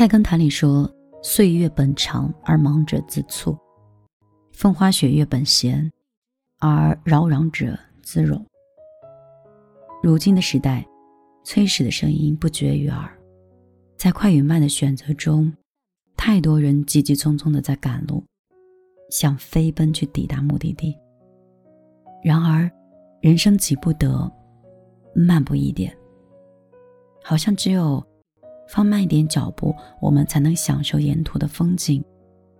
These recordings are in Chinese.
菜根谭里说：“岁月本长而忙者自促，风花雪月本闲而扰攘者自冗。”如今的时代，催使的声音不绝于耳，在快与慢的选择中，太多人急急匆匆的在赶路，想飞奔去抵达目的地。然而，人生急不得，慢步一点。好像只有放慢一点脚步，我们才能享受沿途的风景，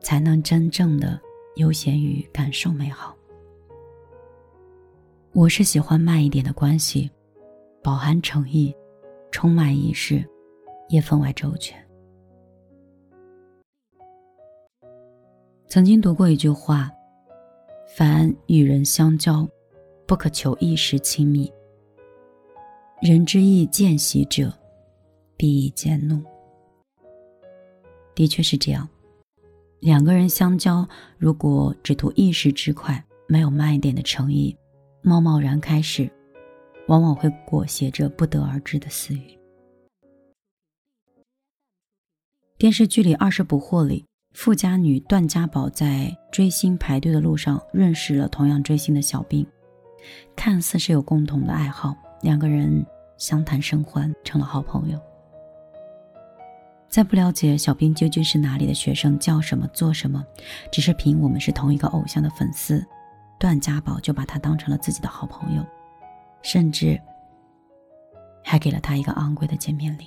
才能真正的悠闲于感受美好。我是喜欢慢一点的关系。饱含诚意，充满仪式，也分外周全。曾经读过一句话：“凡与人相交，不可求一时亲密。人之意见习者，必以见怒。”的确是这样。两个人相交，如果只图一时之快，没有慢一点的诚意，贸贸然开始。往往会裹挟着不得而知的私欲。电视剧里《二十不惑》里，富家女段家宝在追星排队的路上认识了同样追星的小兵，看似是有共同的爱好，两个人相谈甚欢，成了好朋友。在不了解小兵究竟是哪里的学生，叫什么做什么，只是凭我们是同一个偶像的粉丝，段家宝就把他当成了自己的好朋友。甚至还给了他一个昂贵的见面礼。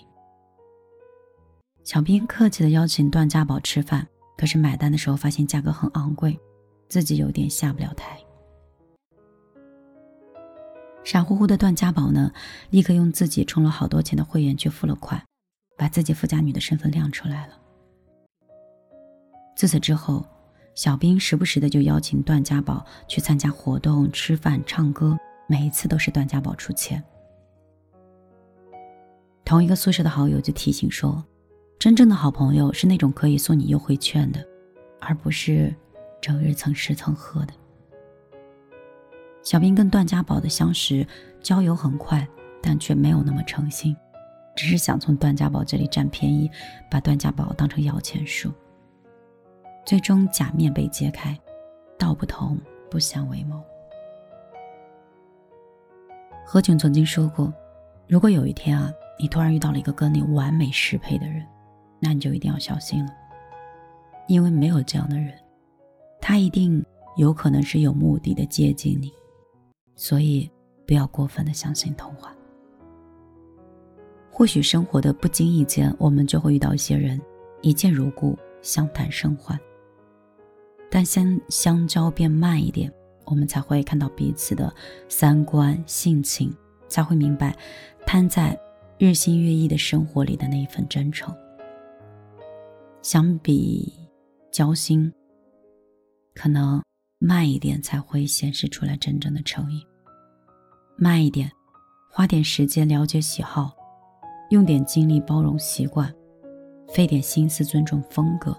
小兵客气的邀请段家宝吃饭，可是买单的时候发现价格很昂贵，自己有点下不了台。傻乎乎的段家宝呢，立刻用自己充了好多钱的会员去付了款，把自己富家女的身份亮出来了。自此之后，小兵时不时的就邀请段家宝去参加活动、吃饭、唱歌。每一次都是段家宝出钱。同一个宿舍的好友就提醒说：“真正的好朋友是那种可以送你优惠券的，而不是整日蹭吃蹭喝的。”小兵跟段家宝的相识交友很快，但却没有那么诚心，只是想从段家宝这里占便宜，把段家宝当成摇钱树。最终假面被揭开，道不同不相为谋。何炅曾经说过：“如果有一天啊，你突然遇到了一个跟你完美适配的人，那你就一定要小心了，因为没有这样的人，他一定有可能是有目的的接近你，所以不要过分的相信童话。或许生活的不经意间，我们就会遇到一些人，一见如故，相谈甚欢，但先相交变慢一点。”我们才会看到彼此的三观、性情，才会明白摊在日新月异的生活里的那一份真诚。相比交心，可能慢一点才会显示出来真正的诚意。慢一点，花点时间了解喜好，用点精力包容习惯，费点心思尊重风格，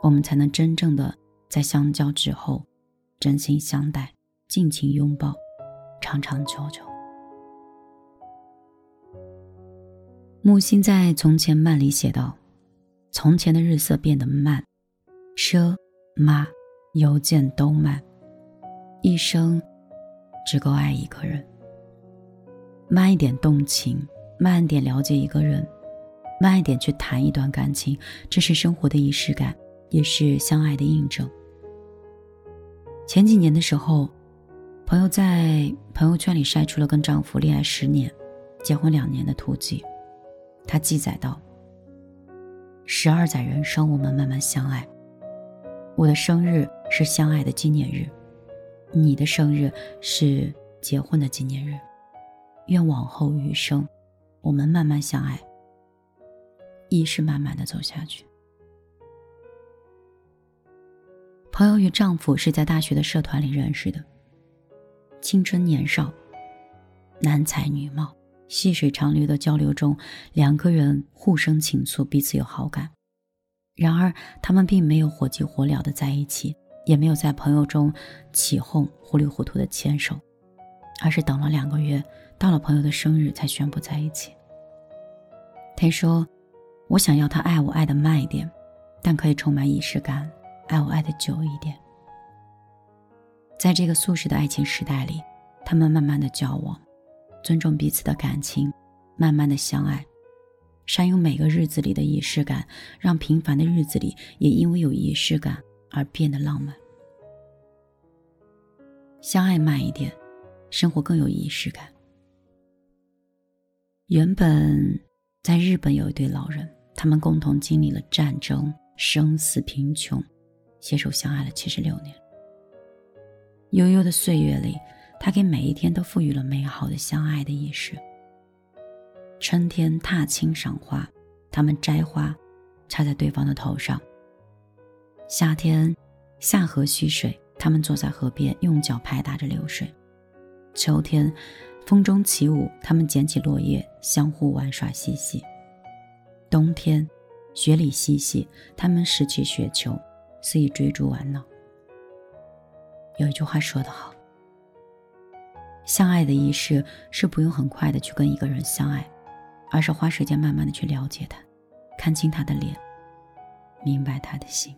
我们才能真正的在相交之后。真心相待，尽情拥抱，长长久久。木心在《从前慢》里写道：“从前的日色变得慢，车马邮件都慢，一生只够爱一个人。慢一点动情，慢点了解一个人，慢一点去谈一段感情，这是生活的仪式感，也是相爱的印证。”前几年的时候，朋友在朋友圈里晒出了跟丈夫恋爱十年、结婚两年的图记。她记载道：“十二载人生，我们慢慢相爱。我的生日是相爱的纪念日，你的生日是结婚的纪念日。愿往后余生，我们慢慢相爱，亦是慢慢的走下去。”朋友与丈夫是在大学的社团里认识的。青春年少，男才女貌，细水长流的交流中，两个人互生情愫，彼此有好感。然而，他们并没有火急火燎的在一起，也没有在朋友中起哄，糊里糊涂的牵手，而是等了两个月，到了朋友的生日才宣布在一起。他说：“我想要他爱我爱的慢一点，但可以充满仪式感，爱我爱的久一点。在这个速食的爱情时代里，他们慢慢的交往，尊重彼此的感情，慢慢的相爱，善用每个日子里的仪式感，让平凡的日子里也因为有仪式感而变得浪漫。相爱慢一点，生活更有仪式感。原本在日本有一对老人，他们共同经历了战争、生死、贫穷，携手相爱了七十六年。悠悠的岁月里，他给每一天都赋予了美好的相爱的仪式。春天踏青赏花，他们摘花，插在对方的头上。夏天下河蓄水，他们坐在河边，用脚拍打着流水。秋天。风中起舞，他们捡起落叶，相互玩耍嬉戏。冬天，雪里嬉戏，他们拾起雪球，肆意追逐玩闹。有一句话说得好：“相爱的仪式是不用很快的去跟一个人相爱，而是花时间慢慢的去了解他，看清他的脸，明白他的心。”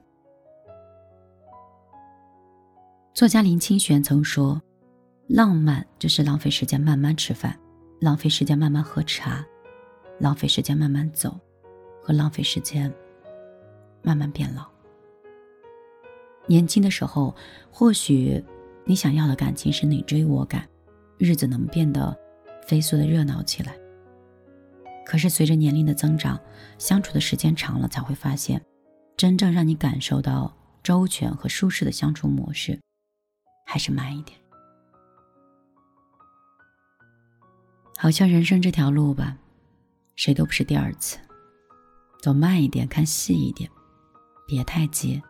作家林清玄曾说。浪漫就是浪费时间慢慢吃饭，浪费时间慢慢喝茶，浪费时间慢慢走，和浪费时间慢慢变老。年轻的时候，或许你想要的感情是你追我赶，日子能变得飞速的热闹起来。可是随着年龄的增长，相处的时间长了，才会发现，真正让你感受到周全和舒适的相处模式，还是慢一点。好像人生这条路吧，谁都不是第二次。走慢一点，看细一点，别太急。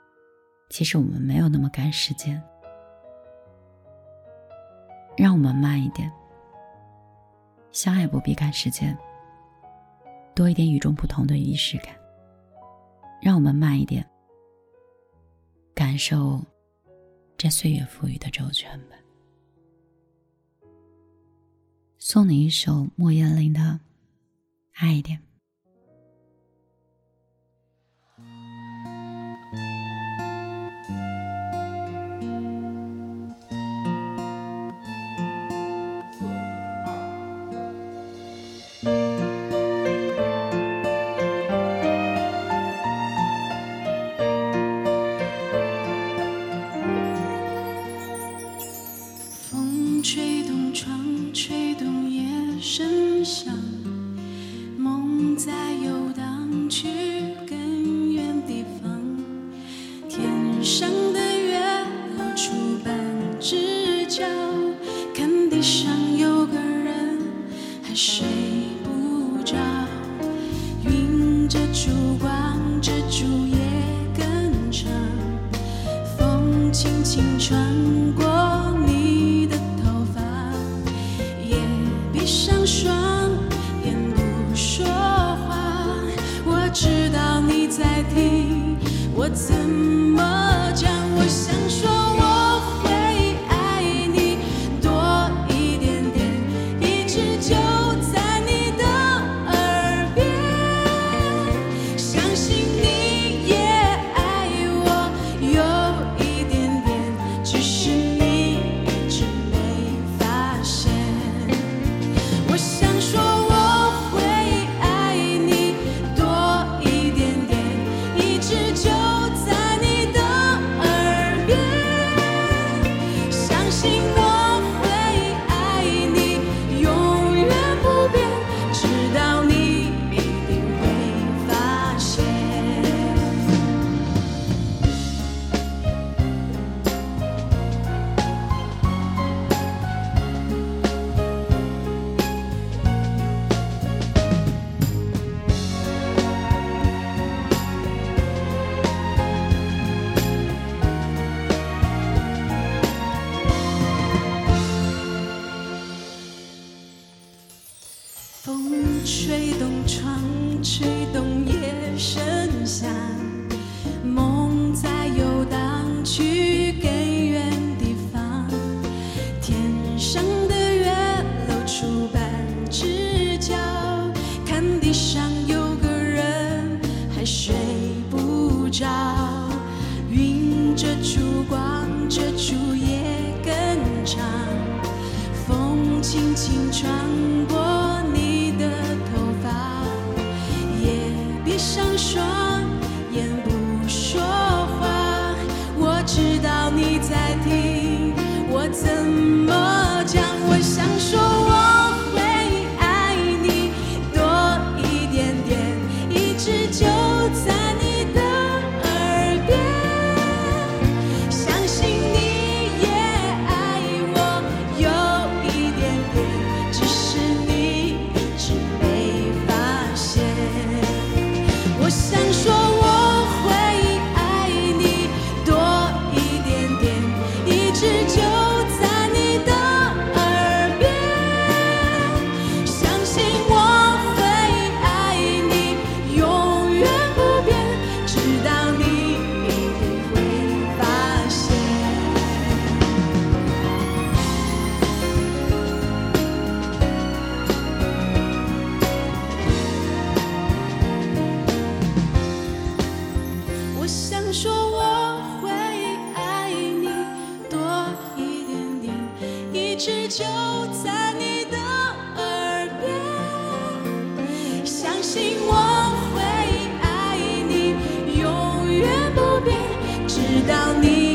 其实我们没有那么赶时间，让我们慢一点。相爱不必赶时间，多一点与众不同的仪式感。让我们慢一点，感受这岁月赋予的周全吧。送你一首莫言林的《爱一点》。想梦在游荡去更远地方。天上的月露出半只角看地上有个人还睡不着。云遮住光遮住夜更长风轻轻穿过你的头发。夜闭上双么讲？我一直就在你的耳边，相信我会爱你，永远不变，直到你。